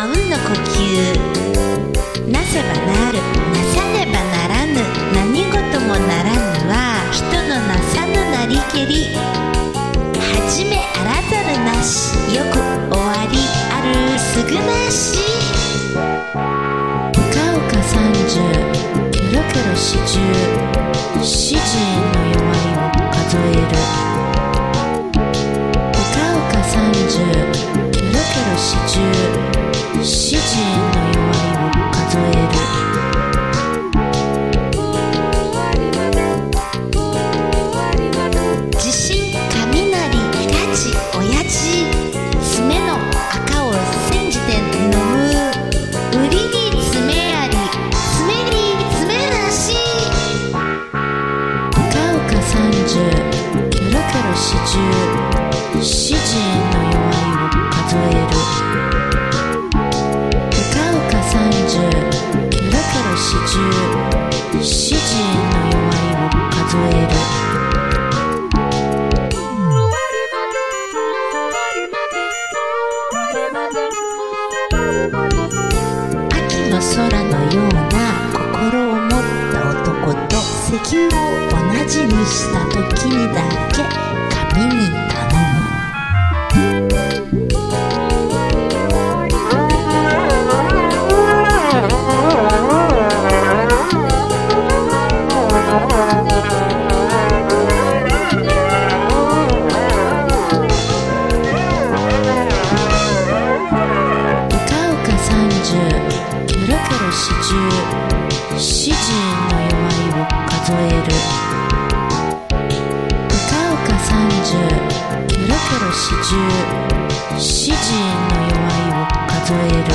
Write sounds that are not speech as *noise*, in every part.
あうんの呼吸なせばなるなさねばならぬ何事もならぬは人のなさぬなりけりはじめあらざるなしよく終わりあるすぐなしうかうか三十キロキロ四十。四時の弱いを数えるうかうか三十キョロキョロ四十。吸气空のような心を持った男と石油を同じにした時にだけ髪に頼十四時の弱いを数える。うかうか三十キョロキョロ四十四時の弱いを数える。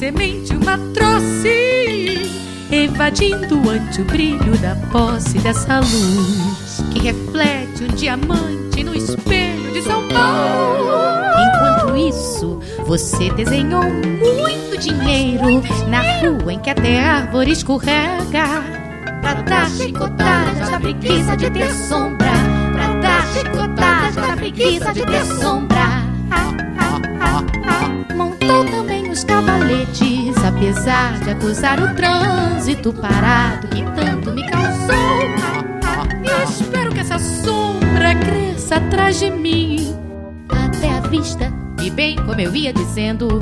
semente uma troce, evadindo ante o brilho da posse dessa luz que reflete um diamante no espelho de São Paulo. Enquanto isso, você desenhou muito dinheiro na rua em que até árvore escorrega. Pra dar chicotada da preguiça de ter sombra. Pra dar chicotada da preguiça de ter sombra. Ah, ah, ah, ah. Montou também os cavaletes, apesar de acusar o trânsito parado que tanto me causou. Ah, ah, E espero que essa sombra cresça atrás de mim até a vista. E bem como eu ia dizendo.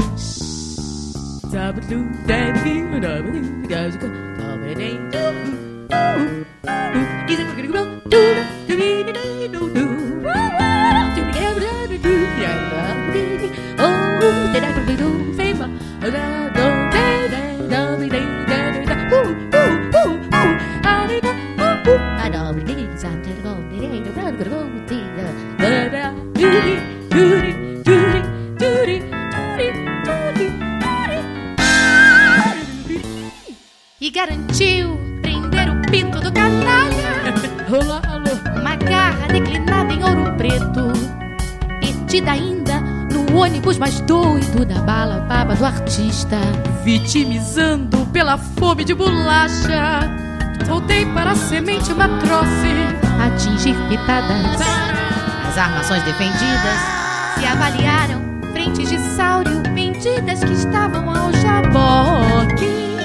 Uma garra declinada em ouro preto. Metida ainda no ônibus mais doido da bala baba do artista. Vitimizando pela fome de bolacha. Voltei para a semente uma troce. Atingir pitadas. As armações defendidas se avaliaram. Frentes de sáurio vendidas que estavam ao jaboque.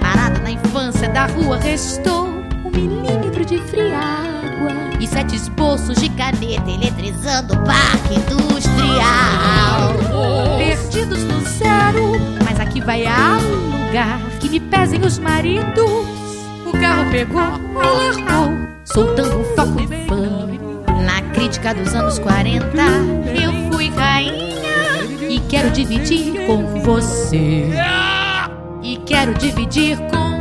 Parada na infância da rua restou um milímetro de friágua e sete esboços de caneta eletrizando o parque industrial. Perdidos no zero, mas aqui vai ao lugar que me pesem os maridos. O carro pegou e largou, soltando foco e fã. Na crítica dos anos 40, eu fui rainha e quero dividir com você. E quero dividir com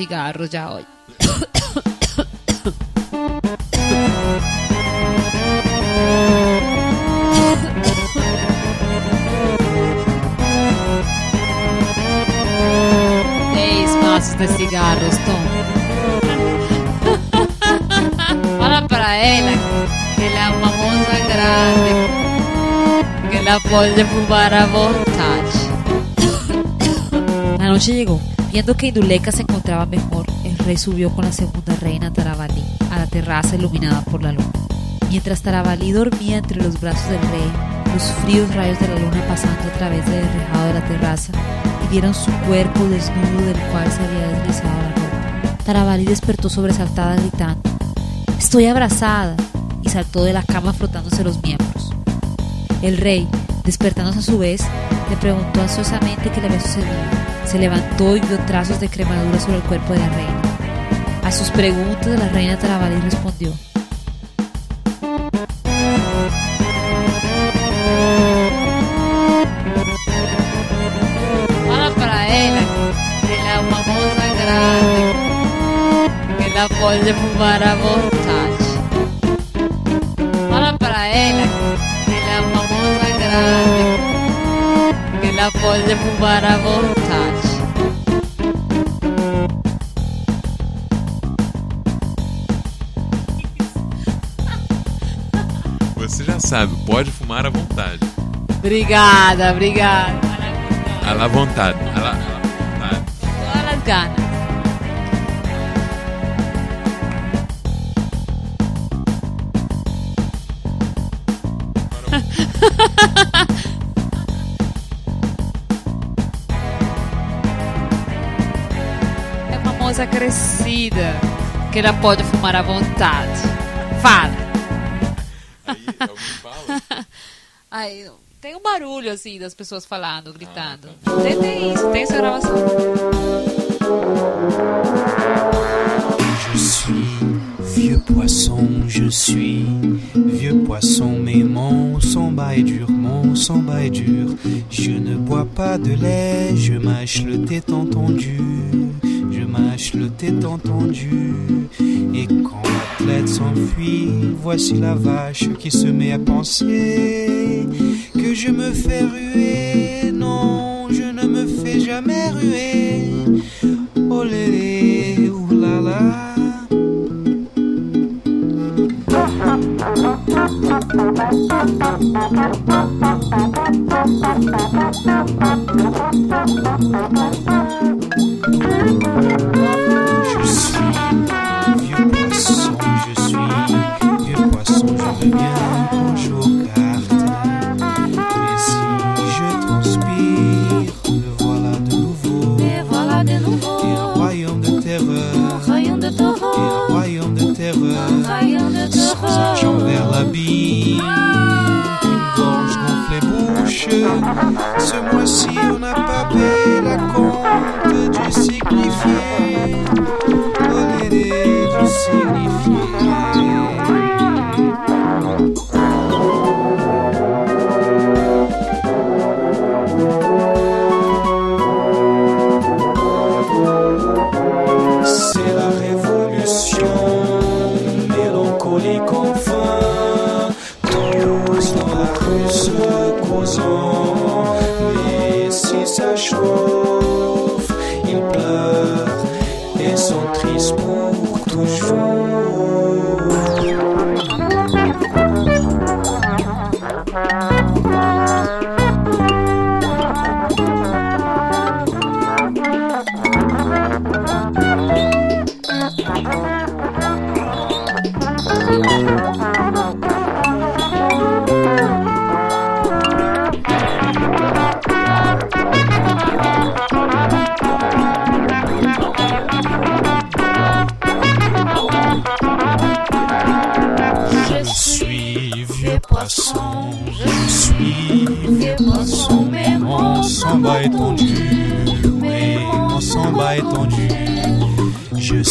cigarros ya hoy. Seis mazos de cigarros, Tom. Fala para ela que ela é uma moça grande, que ela pode fumar à vontade. La noche llegó. Viendo que Induleca se el rey subió con la segunda reina Tarabalí a la terraza iluminada por la luna. Mientras Tarabalí dormía entre los brazos del rey, los fríos rayos de la luna pasando a través del rejado de la terraza y dieron su cuerpo desnudo del cual se había deslizado la ropa. Tarabalí despertó sobresaltada gritando, Estoy abrazada, y saltó de la cama frotándose los miembros. El rey, Despertándose a su vez, le preguntó ansiosamente qué le había sucedido. Se levantó y vio trazos de cremadura sobre el cuerpo de la reina. A sus preguntas, la reina Tarabalí respondió. Ela pode fumar à vontade. Você já sabe, pode fumar à vontade. Obrigada, obrigada. À la vontade. À vontade. Todas as moça crescida que ela pode fumar à vontade. Fala. Aí alguém fala. *laughs* Ai, tem um barulho assim das pessoas falando, gritando. Tem, tem isso, tem essa gravação. Je suis vieux poisson, je suis vieux poisson, mais mon samba est dur, mon samba est dur. Je ne bois pas de lait, je mâche le thé entendu, mâche le thé entendu. Et quand l'athlète s'enfuit, voici la vache qui se met à penser que je me fais ruer. Non, je ne me fais jamais ruer. Oh lélé, oulala. *laughs* De nouveau. Et un royaume de terreur, Rayon de et un royaume de terreur. Rayon de Sans argent vers l'abîme, une gorge gonflée bouche. Ce mois-ci,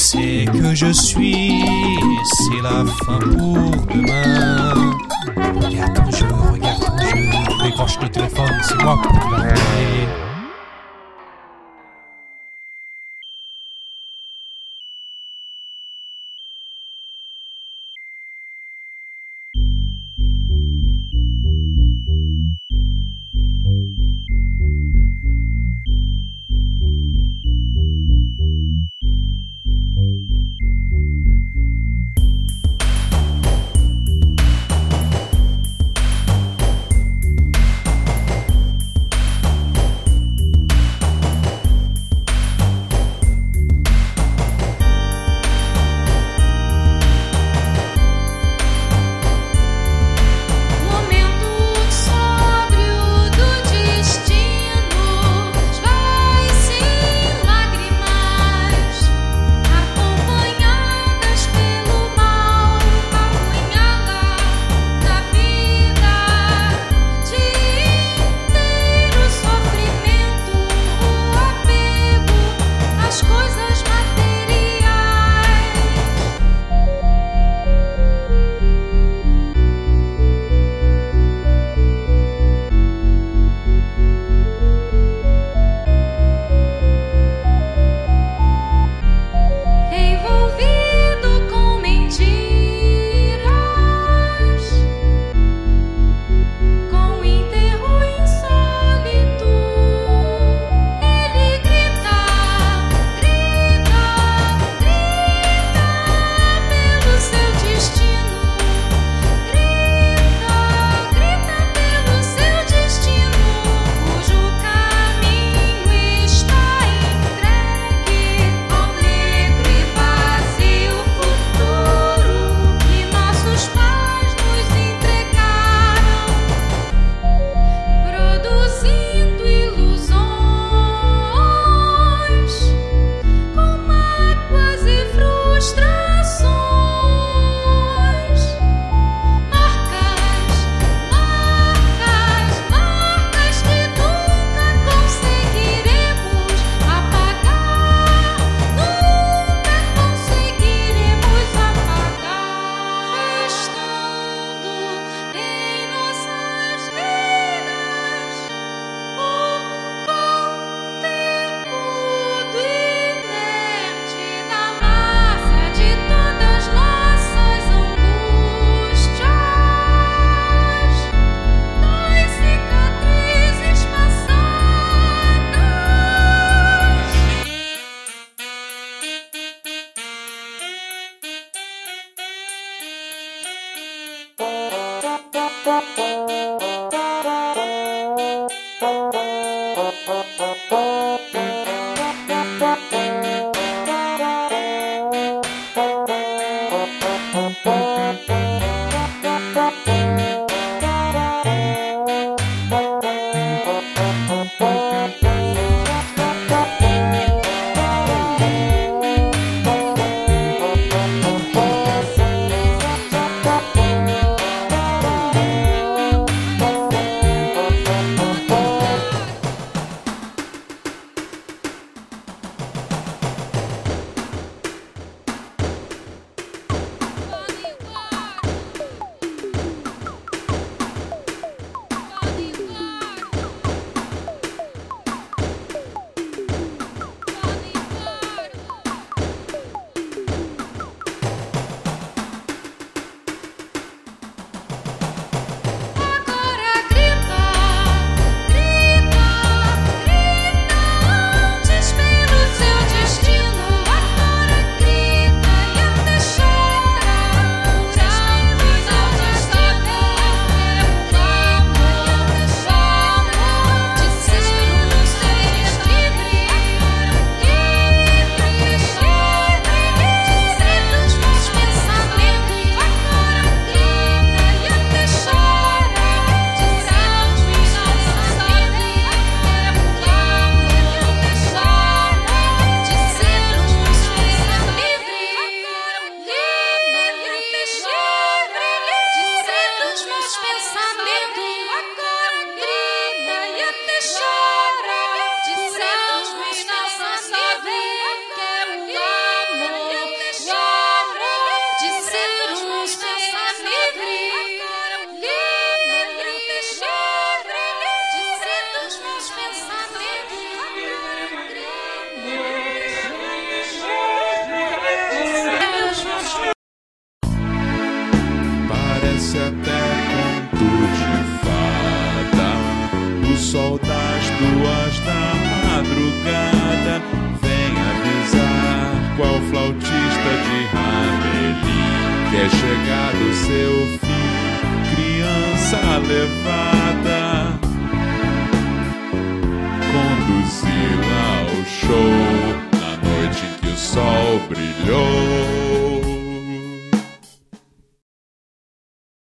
C'est que je suis, c'est la fin pour demain. Regarde ton jeu, regarde ton jeu, décroche le téléphone, c'est moi pour l'appeler. Thank you. chegar seu fim, criança levada, conduzi-la ao show na noite em que o sol brilhou.